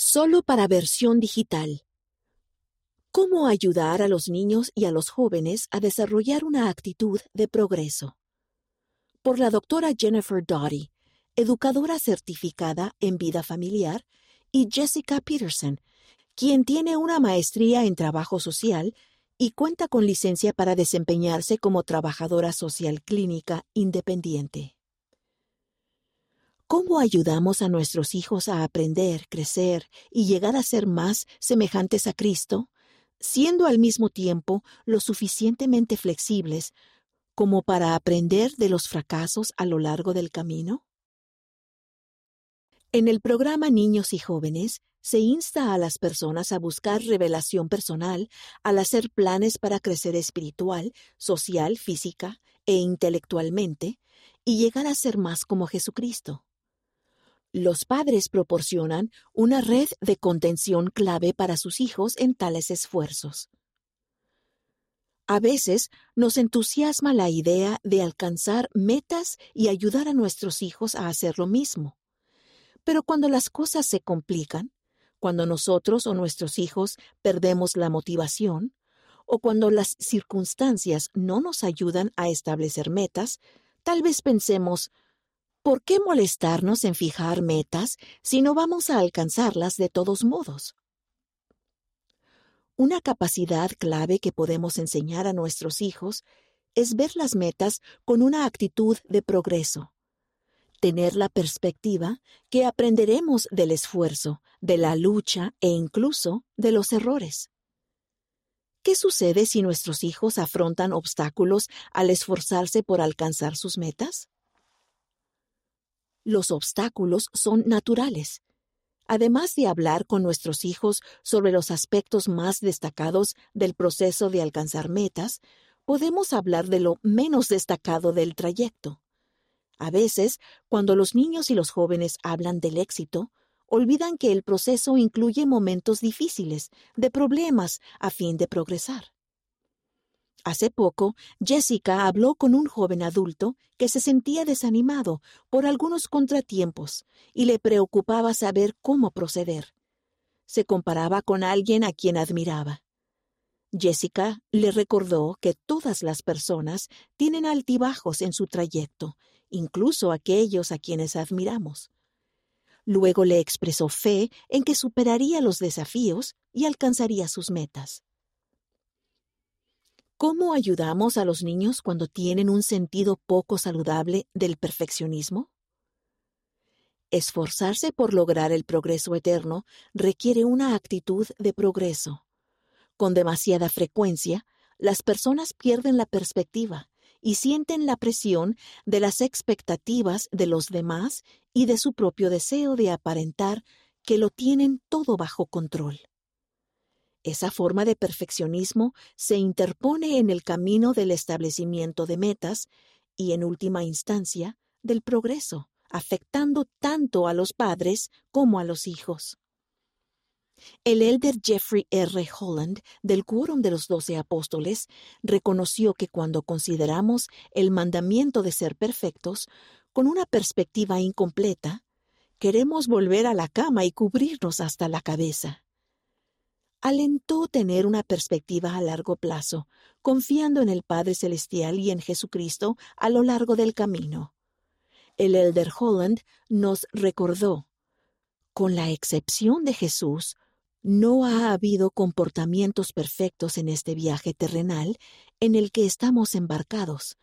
Solo para versión digital. ¿Cómo ayudar a los niños y a los jóvenes a desarrollar una actitud de progreso? Por la doctora Jennifer Doughty, educadora certificada en vida familiar, y Jessica Peterson, quien tiene una maestría en trabajo social y cuenta con licencia para desempeñarse como trabajadora social clínica independiente. ¿Cómo ayudamos a nuestros hijos a aprender, crecer y llegar a ser más semejantes a Cristo, siendo al mismo tiempo lo suficientemente flexibles como para aprender de los fracasos a lo largo del camino? En el programa Niños y Jóvenes se insta a las personas a buscar revelación personal al hacer planes para crecer espiritual, social, física e intelectualmente y llegar a ser más como Jesucristo. Los padres proporcionan una red de contención clave para sus hijos en tales esfuerzos. A veces nos entusiasma la idea de alcanzar metas y ayudar a nuestros hijos a hacer lo mismo. Pero cuando las cosas se complican, cuando nosotros o nuestros hijos perdemos la motivación, o cuando las circunstancias no nos ayudan a establecer metas, tal vez pensemos, ¿Por qué molestarnos en fijar metas si no vamos a alcanzarlas de todos modos? Una capacidad clave que podemos enseñar a nuestros hijos es ver las metas con una actitud de progreso. Tener la perspectiva que aprenderemos del esfuerzo, de la lucha e incluso de los errores. ¿Qué sucede si nuestros hijos afrontan obstáculos al esforzarse por alcanzar sus metas? Los obstáculos son naturales. Además de hablar con nuestros hijos sobre los aspectos más destacados del proceso de alcanzar metas, podemos hablar de lo menos destacado del trayecto. A veces, cuando los niños y los jóvenes hablan del éxito, olvidan que el proceso incluye momentos difíciles, de problemas, a fin de progresar. Hace poco, Jessica habló con un joven adulto que se sentía desanimado por algunos contratiempos y le preocupaba saber cómo proceder. Se comparaba con alguien a quien admiraba. Jessica le recordó que todas las personas tienen altibajos en su trayecto, incluso aquellos a quienes admiramos. Luego le expresó fe en que superaría los desafíos y alcanzaría sus metas. ¿Cómo ayudamos a los niños cuando tienen un sentido poco saludable del perfeccionismo? Esforzarse por lograr el progreso eterno requiere una actitud de progreso. Con demasiada frecuencia, las personas pierden la perspectiva y sienten la presión de las expectativas de los demás y de su propio deseo de aparentar que lo tienen todo bajo control. Esa forma de perfeccionismo se interpone en el camino del establecimiento de metas y, en última instancia, del progreso, afectando tanto a los padres como a los hijos. El elder Jeffrey R. Holland, del Quórum de los Doce Apóstoles, reconoció que cuando consideramos el mandamiento de ser perfectos con una perspectiva incompleta, queremos volver a la cama y cubrirnos hasta la cabeza alentó tener una perspectiva a largo plazo, confiando en el Padre Celestial y en Jesucristo a lo largo del camino. El elder Holland nos recordó, con la excepción de Jesús, no ha habido comportamientos perfectos en este viaje terrenal en el que estamos embarcados.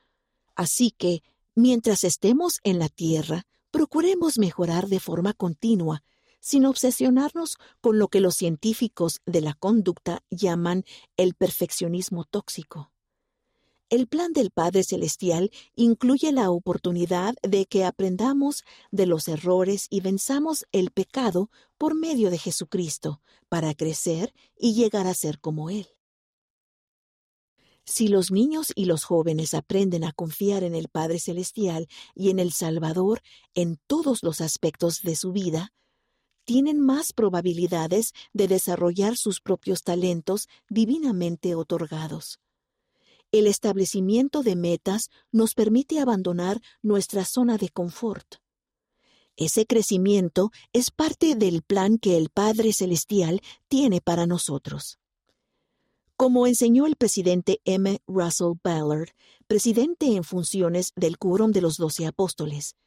Así que, mientras estemos en la tierra, procuremos mejorar de forma continua sin obsesionarnos con lo que los científicos de la conducta llaman el perfeccionismo tóxico. El plan del Padre Celestial incluye la oportunidad de que aprendamos de los errores y venzamos el pecado por medio de Jesucristo para crecer y llegar a ser como Él. Si los niños y los jóvenes aprenden a confiar en el Padre Celestial y en el Salvador en todos los aspectos de su vida, tienen más probabilidades de desarrollar sus propios talentos divinamente otorgados. El establecimiento de metas nos permite abandonar nuestra zona de confort. Ese crecimiento es parte del plan que el Padre Celestial tiene para nosotros. Como enseñó el presidente M. Russell Ballard, presidente en funciones del Quórum de los Doce Apóstoles,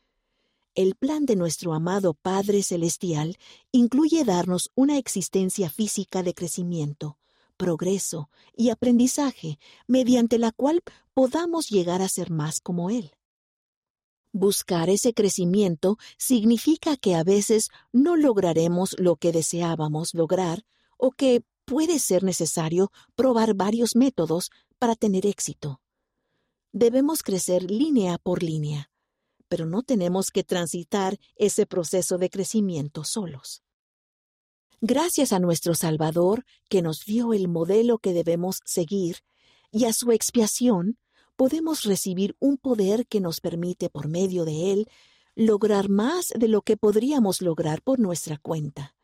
el plan de nuestro amado Padre Celestial incluye darnos una existencia física de crecimiento, progreso y aprendizaje mediante la cual podamos llegar a ser más como Él. Buscar ese crecimiento significa que a veces no lograremos lo que deseábamos lograr o que puede ser necesario probar varios métodos para tener éxito. Debemos crecer línea por línea, pero no tenemos que transitar ese proceso de crecimiento solos. Gracias a nuestro Salvador, que nos dio el modelo que debemos seguir, y a su expiación, podemos recibir un poder que nos permite, por medio de él, lograr más de lo que podríamos lograr por nuestra cuenta.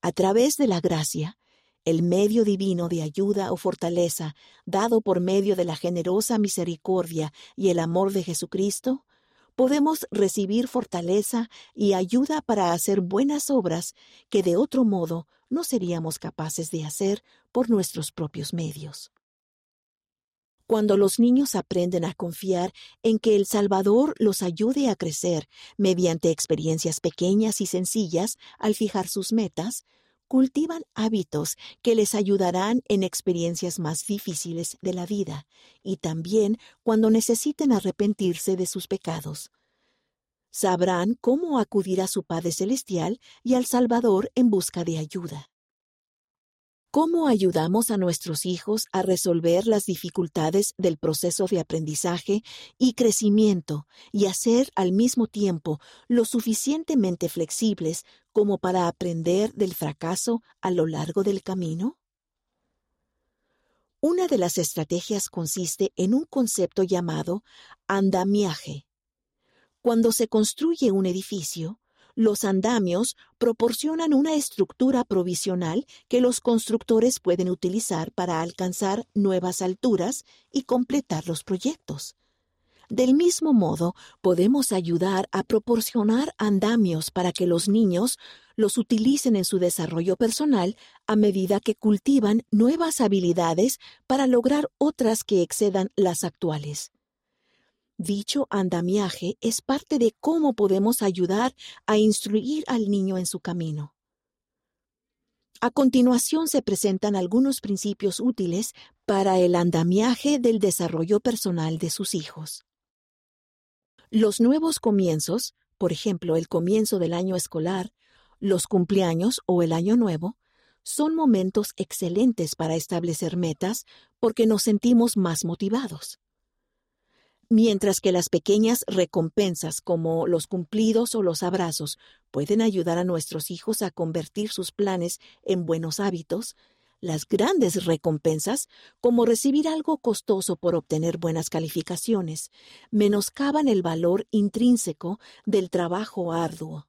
A través de la gracia, el medio divino de ayuda o fortaleza dado por medio de la generosa misericordia y el amor de Jesucristo, podemos recibir fortaleza y ayuda para hacer buenas obras que de otro modo no seríamos capaces de hacer por nuestros propios medios. Cuando los niños aprenden a confiar en que el Salvador los ayude a crecer mediante experiencias pequeñas y sencillas al fijar sus metas, cultivan hábitos que les ayudarán en experiencias más difíciles de la vida y también cuando necesiten arrepentirse de sus pecados. Sabrán cómo acudir a su Padre Celestial y al Salvador en busca de ayuda. ¿Cómo ayudamos a nuestros hijos a resolver las dificultades del proceso de aprendizaje y crecimiento y a ser al mismo tiempo lo suficientemente flexibles como para aprender del fracaso a lo largo del camino? Una de las estrategias consiste en un concepto llamado andamiaje. Cuando se construye un edificio, los andamios proporcionan una estructura provisional que los constructores pueden utilizar para alcanzar nuevas alturas y completar los proyectos. Del mismo modo, podemos ayudar a proporcionar andamios para que los niños los utilicen en su desarrollo personal a medida que cultivan nuevas habilidades para lograr otras que excedan las actuales. Dicho andamiaje es parte de cómo podemos ayudar a instruir al niño en su camino. A continuación se presentan algunos principios útiles para el andamiaje del desarrollo personal de sus hijos. Los nuevos comienzos, por ejemplo el comienzo del año escolar, los cumpleaños o el año nuevo, son momentos excelentes para establecer metas porque nos sentimos más motivados mientras que las pequeñas recompensas como los cumplidos o los abrazos pueden ayudar a nuestros hijos a convertir sus planes en buenos hábitos, las grandes recompensas, como recibir algo costoso por obtener buenas calificaciones, menoscaban el valor intrínseco del trabajo arduo.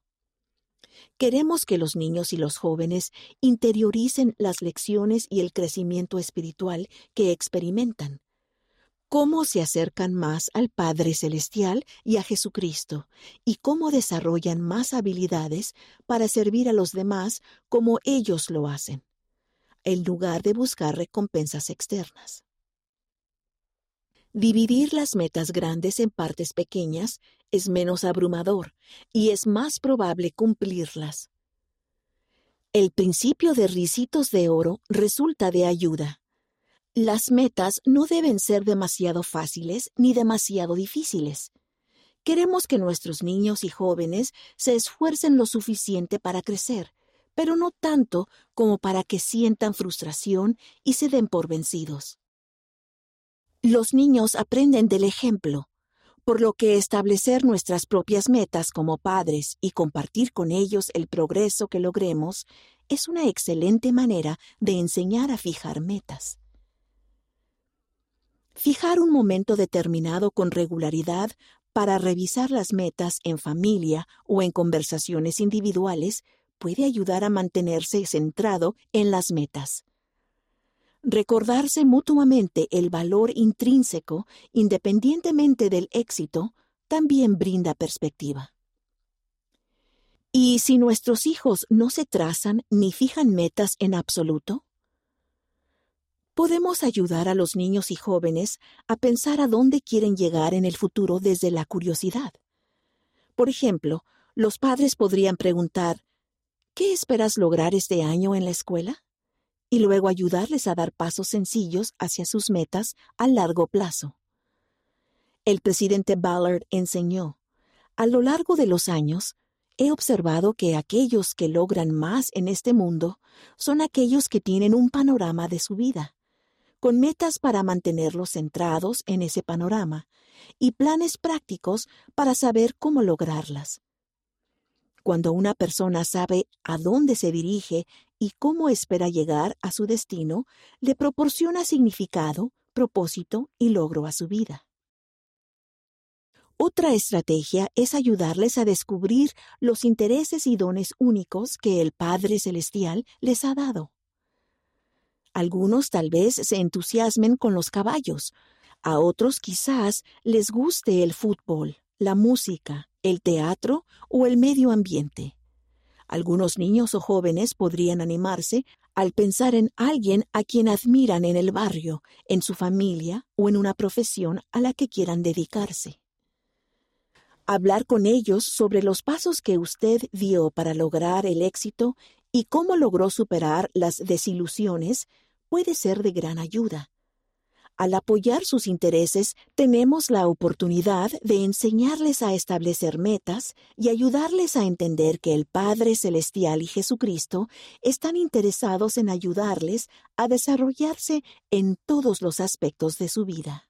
Queremos que los niños y los jóvenes interioricen las lecciones y el crecimiento espiritual que experimentan cómo se acercan más al Padre Celestial y a Jesucristo, y cómo desarrollan más habilidades para servir a los demás como ellos lo hacen, en lugar de buscar recompensas externas. Dividir las metas grandes en partes pequeñas es menos abrumador y es más probable cumplirlas. El principio de risitos de oro resulta de ayuda. Las metas no deben ser demasiado fáciles ni demasiado difíciles. Queremos que nuestros niños y jóvenes se esfuercen lo suficiente para crecer, pero no tanto como para que sientan frustración y se den por vencidos. Los niños aprenden del ejemplo, por lo que establecer nuestras propias metas como padres y compartir con ellos el progreso que logremos es una excelente manera de enseñar a fijar metas. Fijar un momento determinado con regularidad para revisar las metas en familia o en conversaciones individuales puede ayudar a mantenerse centrado en las metas. Recordarse mutuamente el valor intrínseco, independientemente del éxito, también brinda perspectiva. ¿Y si nuestros hijos no se trazan ni fijan metas en absoluto? Podemos ayudar a los niños y jóvenes a pensar a dónde quieren llegar en el futuro desde la curiosidad. Por ejemplo, los padres podrían preguntar, ¿qué esperas lograr este año en la escuela? Y luego ayudarles a dar pasos sencillos hacia sus metas a largo plazo. El presidente Ballard enseñó, a lo largo de los años, he observado que aquellos que logran más en este mundo son aquellos que tienen un panorama de su vida, con metas para mantenerlos centrados en ese panorama y planes prácticos para saber cómo lograrlas. Cuando una persona sabe a dónde se dirige y cómo espera llegar a su destino, le proporciona significado, propósito y logro a su vida. Otra estrategia es ayudarles a descubrir los intereses y dones únicos que el Padre Celestial les ha dado. Algunos tal vez se entusiasmen con los caballos, a otros quizás les guste el fútbol, la música, el teatro o el medio ambiente. Algunos niños o jóvenes podrían animarse al pensar en alguien a quien admiran en el barrio, en su familia o en una profesión a la que quieran dedicarse. Hablar con ellos sobre los pasos que usted dio para lograr el éxito y cómo logró superar las desilusiones puede ser de gran ayuda. Al apoyar sus intereses, tenemos la oportunidad de enseñarles a establecer metas y ayudarles a entender que el Padre Celestial y Jesucristo están interesados en ayudarles a desarrollarse en todos los aspectos de su vida.